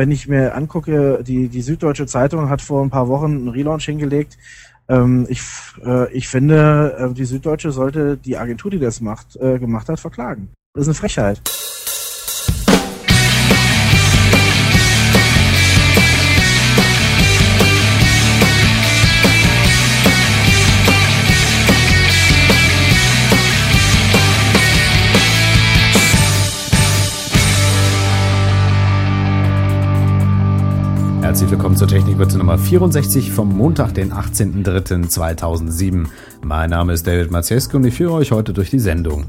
wenn ich mir angucke, die, die Süddeutsche Zeitung hat vor ein paar Wochen einen Relaunch hingelegt. Ähm, ich, äh, ich finde, äh, die Süddeutsche sollte die Agentur, die das macht, äh, gemacht hat, verklagen. Das ist eine Frechheit. Herzlich willkommen zur Technikwürze Nummer 64 vom Montag, den 18.03.2007. Mein Name ist David Maciesco und ich führe euch heute durch die Sendung.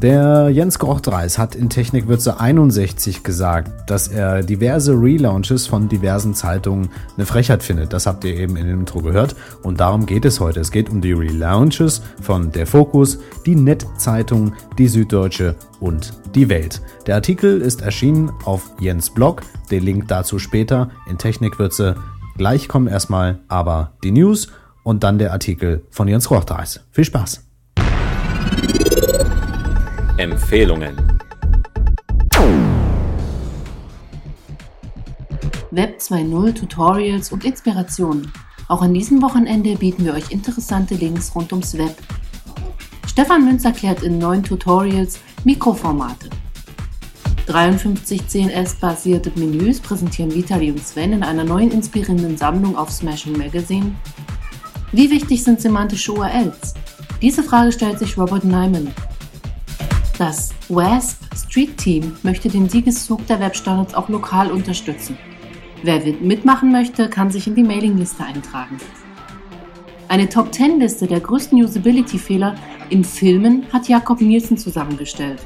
Der Jens Grochtreis hat in Technikwürze 61 gesagt, dass er diverse Relaunches von diversen Zeitungen eine Frechheit findet. Das habt ihr eben in dem Intro gehört. Und darum geht es heute. Es geht um die Relaunches von Der Fokus, die Nettzeitung, die Süddeutsche und die Welt. Der Artikel ist erschienen auf Jens Blog. Den Link dazu später in Technikwürze. Gleich kommen erstmal aber die News und dann der Artikel von Jens Grochtreis. Viel Spaß! Empfehlungen Web 2.0 Tutorials und Inspirationen. Auch an diesem Wochenende bieten wir euch interessante Links rund ums Web. Stefan Münz erklärt in neuen Tutorials Mikroformate. 53 CNS-basierte Menüs präsentieren Vitali und Sven in einer neuen inspirierenden Sammlung auf Smashing Magazine. Wie wichtig sind semantische URLs? Diese Frage stellt sich Robert Nyman. Das WASP Street Team möchte den Siegeszug der Webstandards auch lokal unterstützen. Wer mitmachen möchte, kann sich in die Mailingliste eintragen. Eine Top 10 Liste der größten Usability-Fehler in Filmen hat Jakob Nielsen zusammengestellt.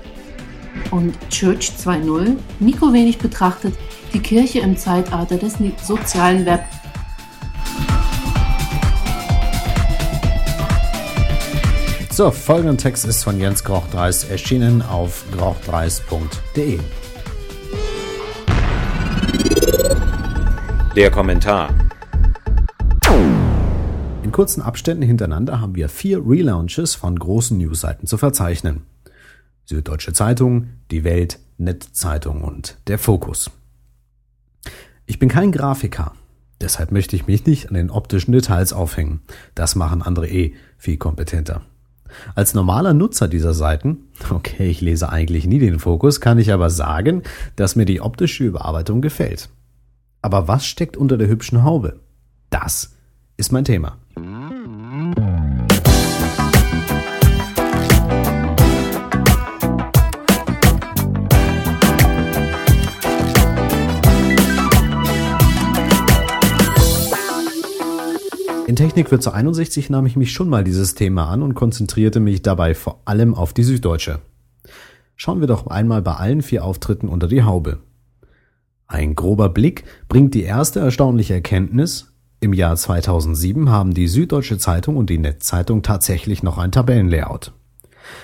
Und Church 2.0, Nico wenig betrachtet, die Kirche im Zeitalter des sozialen Web So, folgender Text ist von Jens Grochtreis erschienen auf grochtreis.de. Der Kommentar. In kurzen Abständen hintereinander haben wir vier Relaunches von großen Newsseiten zu verzeichnen. Süddeutsche Zeitung, Die Welt, Netzzeitung und Der Fokus. Ich bin kein Grafiker, deshalb möchte ich mich nicht an den optischen Details aufhängen. Das machen andere eh viel kompetenter. Als normaler Nutzer dieser Seiten, okay, ich lese eigentlich nie den Fokus, kann ich aber sagen, dass mir die optische Überarbeitung gefällt. Aber was steckt unter der hübschen Haube? Das ist mein Thema. In Technik wird zu 61 nahm ich mich schon mal dieses Thema an und konzentrierte mich dabei vor allem auf die Süddeutsche. Schauen wir doch einmal bei allen vier Auftritten unter die Haube. Ein grober Blick bringt die erste erstaunliche Erkenntnis, im Jahr 2007 haben die Süddeutsche Zeitung und die Netzzeitung tatsächlich noch ein Tabellenlayout.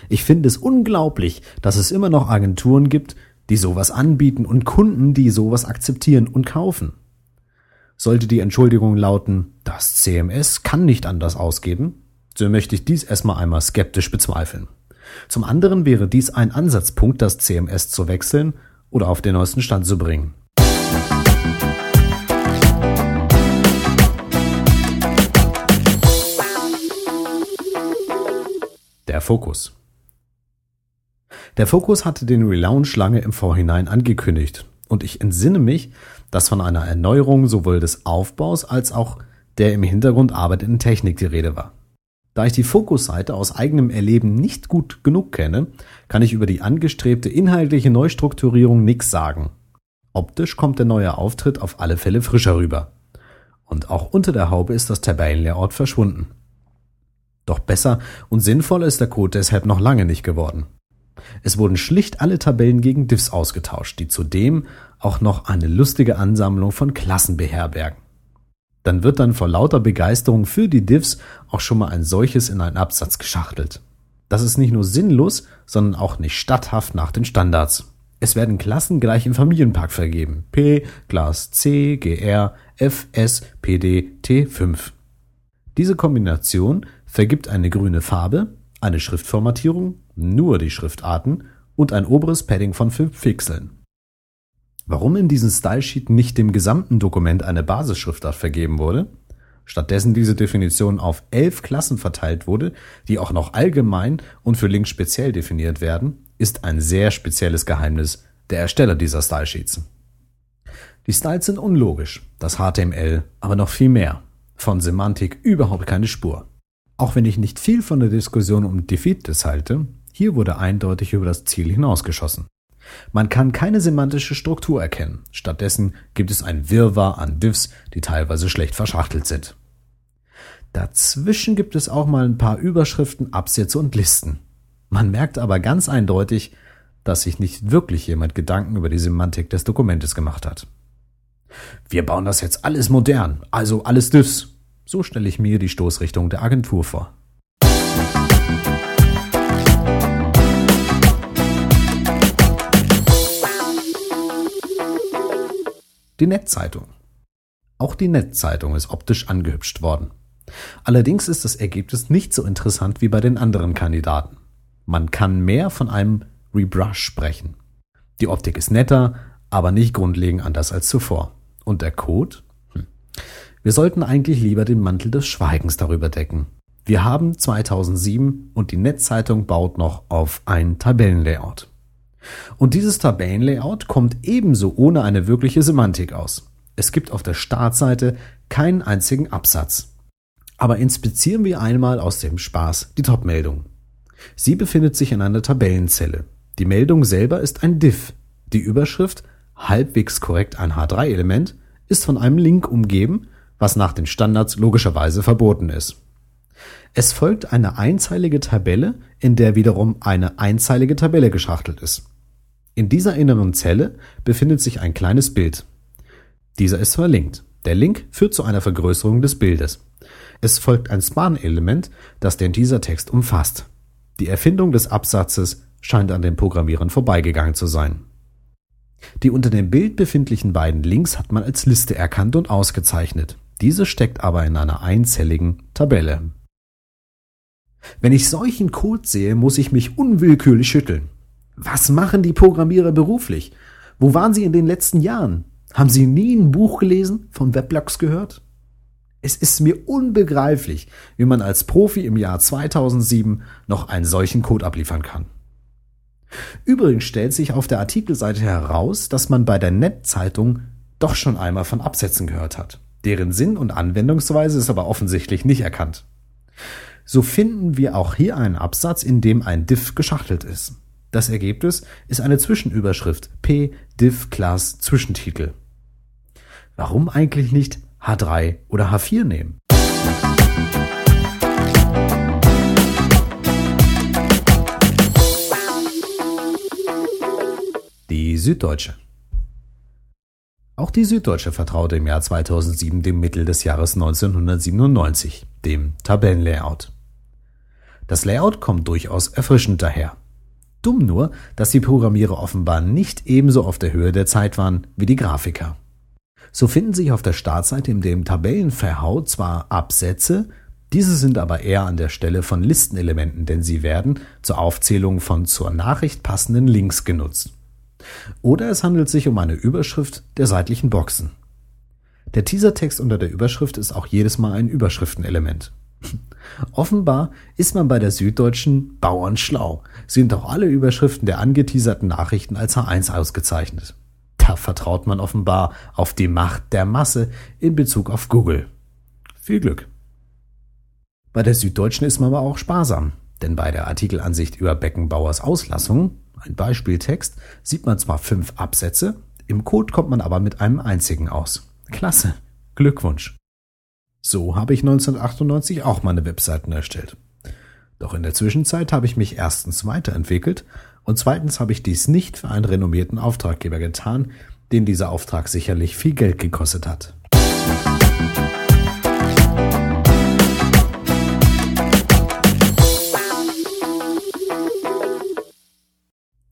Ich finde es unglaublich, dass es immer noch Agenturen gibt, die sowas anbieten und Kunden, die sowas akzeptieren und kaufen. Sollte die Entschuldigung lauten, das CMS kann nicht anders ausgeben, so möchte ich dies erstmal einmal skeptisch bezweifeln. Zum anderen wäre dies ein Ansatzpunkt, das CMS zu wechseln oder auf den neuesten Stand zu bringen. Der Fokus. Der Fokus hatte den Relaunch lange im Vorhinein angekündigt und ich entsinne mich, dass von einer Erneuerung sowohl des Aufbaus als auch der im Hintergrund arbeitenden Technik die Rede war. Da ich die Fokusseite aus eigenem Erleben nicht gut genug kenne, kann ich über die angestrebte inhaltliche Neustrukturierung nichts sagen. Optisch kommt der neue Auftritt auf alle Fälle frischer rüber. Und auch unter der Haube ist das Tabellenlayout verschwunden. Doch besser und sinnvoller ist der Code deshalb noch lange nicht geworden. Es wurden schlicht alle Tabellen gegen Diffs ausgetauscht, die zudem auch noch eine lustige Ansammlung von Klassen beherbergen. Dann wird dann vor lauter Begeisterung für die Diffs auch schon mal ein solches in einen Absatz geschachtelt. Das ist nicht nur sinnlos, sondern auch nicht statthaft nach den Standards. Es werden Klassen gleich im Familienpark vergeben. P, Glas C, GR, F, S, PD, T5. Diese Kombination vergibt eine grüne Farbe, eine Schriftformatierung, nur die Schriftarten und ein oberes Padding von 5 Pixeln. Warum in diesem Stylesheet nicht dem gesamten Dokument eine Basisschriftart vergeben wurde, stattdessen diese Definition auf elf Klassen verteilt wurde, die auch noch allgemein und für Links speziell definiert werden, ist ein sehr spezielles Geheimnis der Ersteller dieser Stylesheets. Die Styles sind unlogisch, das HTML aber noch viel mehr. Von Semantik überhaupt keine Spur. Auch wenn ich nicht viel von der Diskussion um Defeates halte, hier wurde eindeutig über das Ziel hinausgeschossen. Man kann keine semantische Struktur erkennen. Stattdessen gibt es ein Wirrwarr an Diffs, die teilweise schlecht verschachtelt sind. Dazwischen gibt es auch mal ein paar Überschriften, Absätze und Listen. Man merkt aber ganz eindeutig, dass sich nicht wirklich jemand Gedanken über die Semantik des Dokumentes gemacht hat. Wir bauen das jetzt alles modern, also alles Diffs. So stelle ich mir die Stoßrichtung der Agentur vor. Die Netzzeitung. Auch die Netzzeitung ist optisch angehübscht worden. Allerdings ist das Ergebnis nicht so interessant wie bei den anderen Kandidaten. Man kann mehr von einem Rebrush sprechen. Die Optik ist netter, aber nicht grundlegend anders als zuvor. Und der Code? Hm. Wir sollten eigentlich lieber den Mantel des Schweigens darüber decken. Wir haben 2007 und die Netzzeitung baut noch auf ein Tabellenlayout. Und dieses Tabellenlayout kommt ebenso ohne eine wirkliche Semantik aus. Es gibt auf der Startseite keinen einzigen Absatz. Aber inspizieren wir einmal aus dem Spaß die Top-Meldung. Sie befindet sich in einer Tabellenzelle. Die Meldung selber ist ein Diff. Die Überschrift, halbwegs korrekt ein H3-Element, ist von einem Link umgeben, was nach den Standards logischerweise verboten ist. Es folgt eine einzeilige Tabelle, in der wiederum eine einzeilige Tabelle geschachtelt ist. In dieser inneren Zelle befindet sich ein kleines Bild. Dieser ist verlinkt. Der Link führt zu einer Vergrößerung des Bildes. Es folgt ein Span-Element, das den Teasertext umfasst. Die Erfindung des Absatzes scheint an den Programmierern vorbeigegangen zu sein. Die unter dem Bild befindlichen beiden Links hat man als Liste erkannt und ausgezeichnet. Diese steckt aber in einer einzelligen Tabelle. Wenn ich solchen Code sehe, muss ich mich unwillkürlich schütteln. Was machen die Programmierer beruflich? Wo waren sie in den letzten Jahren? Haben sie nie ein Buch gelesen, von Weblogs gehört? Es ist mir unbegreiflich, wie man als Profi im Jahr 2007 noch einen solchen Code abliefern kann. Übrigens stellt sich auf der Artikelseite heraus, dass man bei der Netzzeitung doch schon einmal von Absätzen gehört hat. Deren Sinn und Anwendungsweise ist aber offensichtlich nicht erkannt. So finden wir auch hier einen Absatz, in dem ein Diff geschachtelt ist. Das Ergebnis ist eine Zwischenüberschrift P Div Class Zwischentitel. Warum eigentlich nicht H3 oder H4 nehmen? Die Süddeutsche. Auch die Süddeutsche vertraute im Jahr 2007 dem Mittel des Jahres 1997, dem Tabellenlayout. Das Layout kommt durchaus erfrischend daher. Dumm nur, dass die Programmierer offenbar nicht ebenso auf der Höhe der Zeit waren wie die Grafiker. So finden sich auf der Startseite in dem Tabellenverhau zwar Absätze, diese sind aber eher an der Stelle von Listenelementen, denn sie werden zur Aufzählung von zur Nachricht passenden Links genutzt. Oder es handelt sich um eine Überschrift der seitlichen Boxen. Der Teasertext unter der Überschrift ist auch jedes Mal ein Überschriftenelement. Offenbar ist man bei der Süddeutschen Bauern schlau, sind auch alle Überschriften der angeteaserten Nachrichten als H1 ausgezeichnet. Da vertraut man offenbar auf die Macht der Masse in Bezug auf Google. Viel Glück. Bei der Süddeutschen ist man aber auch sparsam, denn bei der Artikelansicht über Beckenbauers Auslassung, ein Beispieltext, sieht man zwar fünf Absätze, im Code kommt man aber mit einem einzigen aus. Klasse. Glückwunsch. So habe ich 1998 auch meine Webseiten erstellt. Doch in der Zwischenzeit habe ich mich erstens weiterentwickelt und zweitens habe ich dies nicht für einen renommierten Auftraggeber getan, den dieser Auftrag sicherlich viel Geld gekostet hat.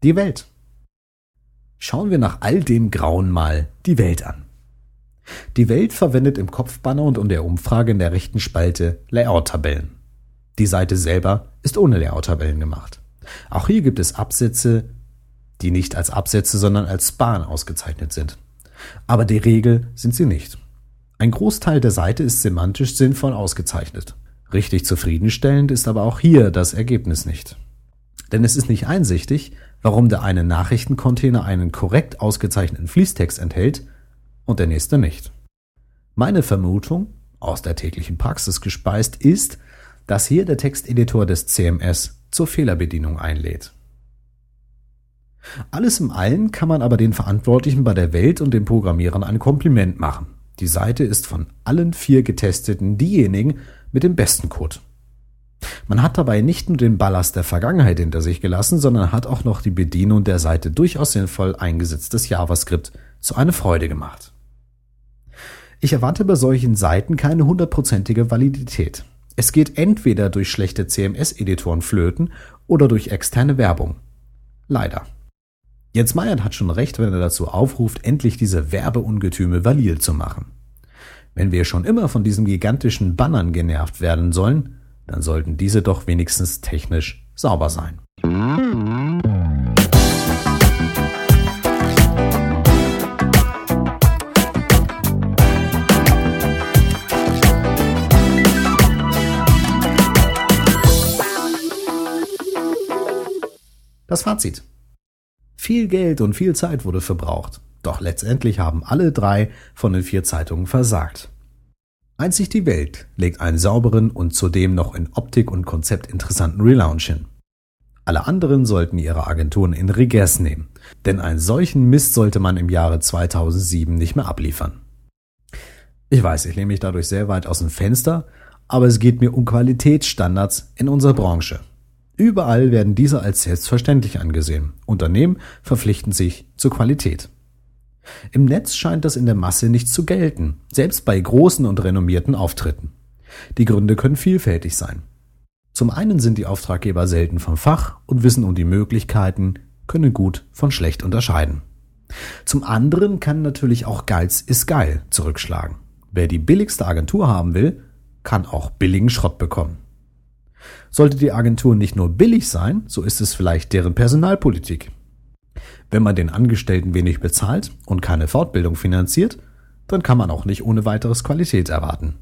Die Welt. Schauen wir nach all dem Grauen mal die Welt an. Die Welt verwendet im Kopfbanner und in der Umfrage in der rechten Spalte Layout-Tabellen. Die Seite selber ist ohne Layout-Tabellen gemacht. Auch hier gibt es Absätze, die nicht als Absätze, sondern als Span ausgezeichnet sind. Aber die Regel sind sie nicht. Ein Großteil der Seite ist semantisch sinnvoll ausgezeichnet. Richtig zufriedenstellend ist aber auch hier das Ergebnis nicht. Denn es ist nicht einsichtig, warum der eine Nachrichtencontainer einen korrekt ausgezeichneten Fließtext enthält und der nächste nicht. Meine Vermutung, aus der täglichen Praxis gespeist, ist, dass hier der Texteditor des CMS zur Fehlerbedienung einlädt. Alles im Allen kann man aber den Verantwortlichen bei der Welt und den Programmierern ein Kompliment machen. Die Seite ist von allen vier Getesteten diejenigen mit dem besten Code. Man hat dabei nicht nur den Ballast der Vergangenheit hinter sich gelassen, sondern hat auch noch die Bedienung der Seite durchaus sinnvoll eingesetztes JavaScript zu einer Freude gemacht. Ich erwarte bei solchen Seiten keine hundertprozentige Validität. Es geht entweder durch schlechte CMS-Editoren flöten oder durch externe Werbung. Leider. Jens Meyert hat schon recht, wenn er dazu aufruft, endlich diese Werbeungetüme valide zu machen. Wenn wir schon immer von diesen gigantischen Bannern genervt werden sollen, dann sollten diese doch wenigstens technisch sauber sein. Das Fazit. Viel Geld und viel Zeit wurde verbraucht, doch letztendlich haben alle drei von den vier Zeitungen versagt. Einzig die Welt legt einen sauberen und zudem noch in Optik und Konzept interessanten Relaunch hin. Alle anderen sollten ihre Agenturen in Regress nehmen, denn einen solchen Mist sollte man im Jahre 2007 nicht mehr abliefern. Ich weiß, ich lehne mich dadurch sehr weit aus dem Fenster, aber es geht mir um Qualitätsstandards in unserer Branche. Überall werden diese als selbstverständlich angesehen. Unternehmen verpflichten sich zur Qualität. Im Netz scheint das in der Masse nicht zu gelten, selbst bei großen und renommierten Auftritten. Die Gründe können vielfältig sein. Zum einen sind die Auftraggeber selten vom Fach und wissen um die Möglichkeiten, können gut von schlecht unterscheiden. Zum anderen kann natürlich auch Geiz ist geil zurückschlagen. Wer die billigste Agentur haben will, kann auch billigen Schrott bekommen. Sollte die Agentur nicht nur billig sein, so ist es vielleicht deren Personalpolitik. Wenn man den Angestellten wenig bezahlt und keine Fortbildung finanziert, dann kann man auch nicht ohne weiteres Qualität erwarten.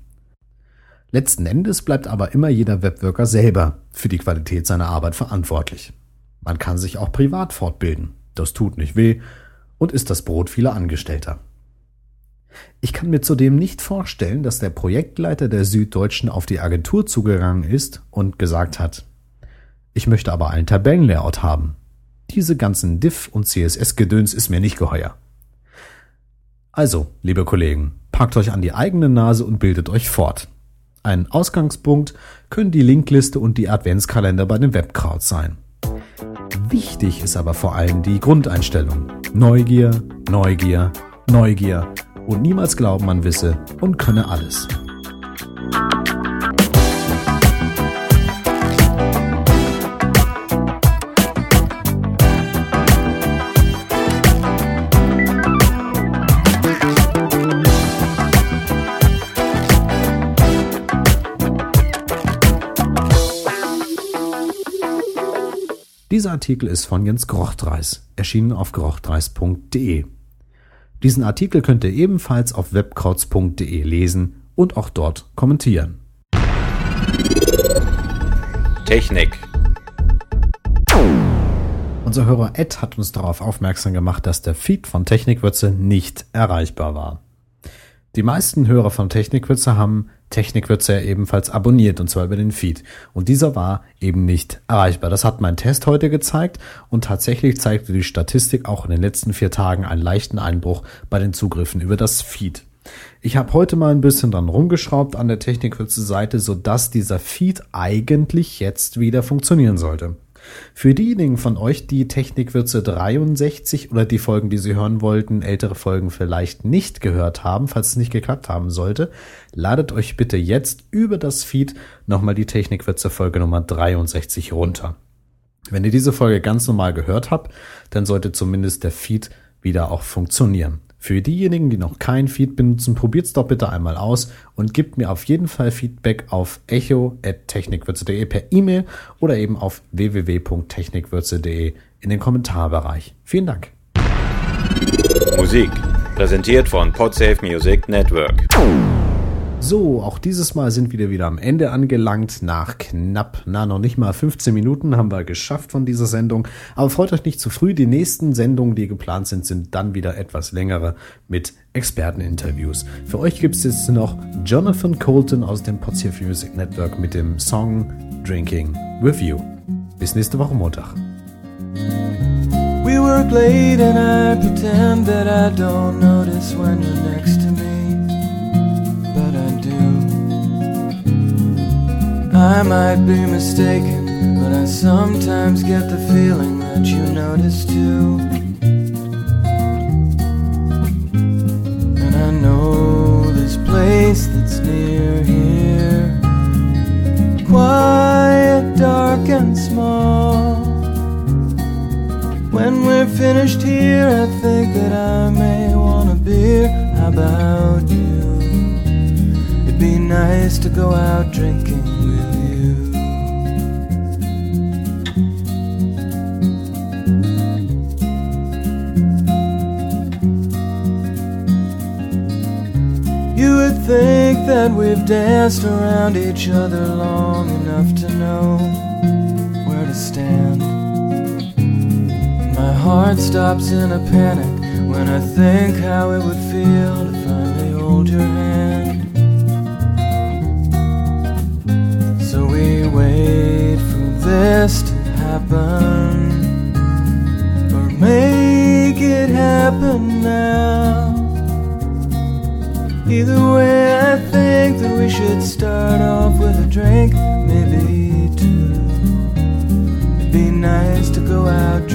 Letzten Endes bleibt aber immer jeder Webworker selber für die Qualität seiner Arbeit verantwortlich. Man kann sich auch privat fortbilden. Das tut nicht weh und ist das Brot vieler Angestellter. Ich kann mir zudem nicht vorstellen, dass der Projektleiter der Süddeutschen auf die Agentur zugegangen ist und gesagt hat, ich möchte aber einen Tabellenlayout haben. Diese ganzen Diff- und CSS-Gedöns ist mir nicht geheuer. Also, liebe Kollegen, packt euch an die eigene Nase und bildet euch fort. Ein Ausgangspunkt können die Linkliste und die Adventskalender bei den Webkrauts sein. Wichtig ist aber vor allem die Grundeinstellung. Neugier, Neugier, Neugier und niemals glauben, man wisse und könne alles. Dieser Artikel ist von Jens Grochtreis, erschienen auf grochtreis.de. Diesen Artikel könnt ihr ebenfalls auf webkrauts.de lesen und auch dort kommentieren. Technik. Unser Hörer Ed hat uns darauf aufmerksam gemacht, dass der Feed von Technikwürze nicht erreichbar war. Die meisten Hörer von Technikwürze haben Technikwürze ebenfalls abonniert und zwar über den Feed. Und dieser war eben nicht erreichbar. Das hat mein Test heute gezeigt und tatsächlich zeigte die Statistik auch in den letzten vier Tagen einen leichten Einbruch bei den Zugriffen über das Feed. Ich habe heute mal ein bisschen dran rumgeschraubt an der Technikwürze Seite, sodass dieser Feed eigentlich jetzt wieder funktionieren sollte. Für diejenigen von euch, die Technikwürze 63 oder die Folgen, die sie hören wollten, ältere Folgen vielleicht nicht gehört haben, falls es nicht geklappt haben sollte, ladet euch bitte jetzt über das Feed nochmal die Technikwürze Folge Nummer 63 runter. Wenn ihr diese Folge ganz normal gehört habt, dann sollte zumindest der Feed wieder auch funktionieren. Für diejenigen, die noch kein Feed benutzen, probiert's doch bitte einmal aus und gebt mir auf jeden Fall Feedback auf echo.technikwürze.de per E-Mail oder eben auf www.technikwürze.de in den Kommentarbereich. Vielen Dank. Musik präsentiert von Podsafe Music Network. So, auch dieses Mal sind wir wieder am Ende angelangt. Nach knapp, na noch nicht mal 15 Minuten haben wir geschafft von dieser Sendung. Aber freut euch nicht zu früh. Die nächsten Sendungen, die geplant sind, sind dann wieder etwas längere mit Experteninterviews. Für euch gibt es jetzt noch Jonathan Colton aus dem Podsafe Music Network mit dem Song Drinking With You. Bis nächste Woche Montag. We work late and I pretend that I don't notice when you're next I might be mistaken, but I sometimes get the feeling that you notice too. And I know this place that's near here, quiet, dark, and small. When we're finished here, I think that I may want a beer. How about you? It'd be nice to go out drinking that we've danced around each other long enough to know where to stand. My heart stops in a panic when I think how it would feel to finally hold your hand. So we wait for this to happen, or make it happen now. Either way, think that we should start off with a drink, maybe two. It'd be nice to go out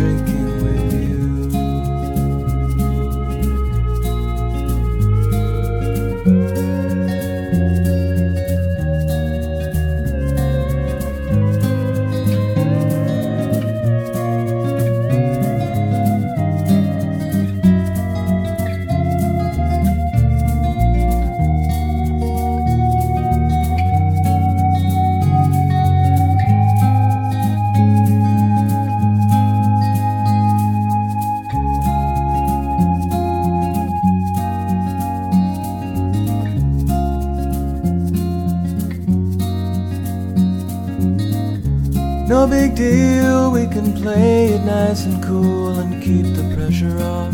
deal, we can play it nice and cool and keep the pressure off.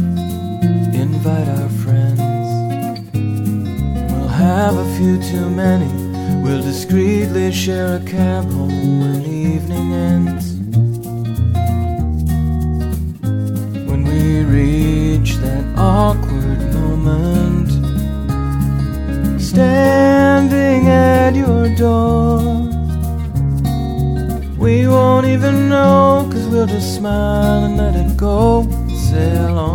Invite our friends. We'll have a few too many. We'll discreetly share a cab home when evening ends. Just smile and let it go, sail on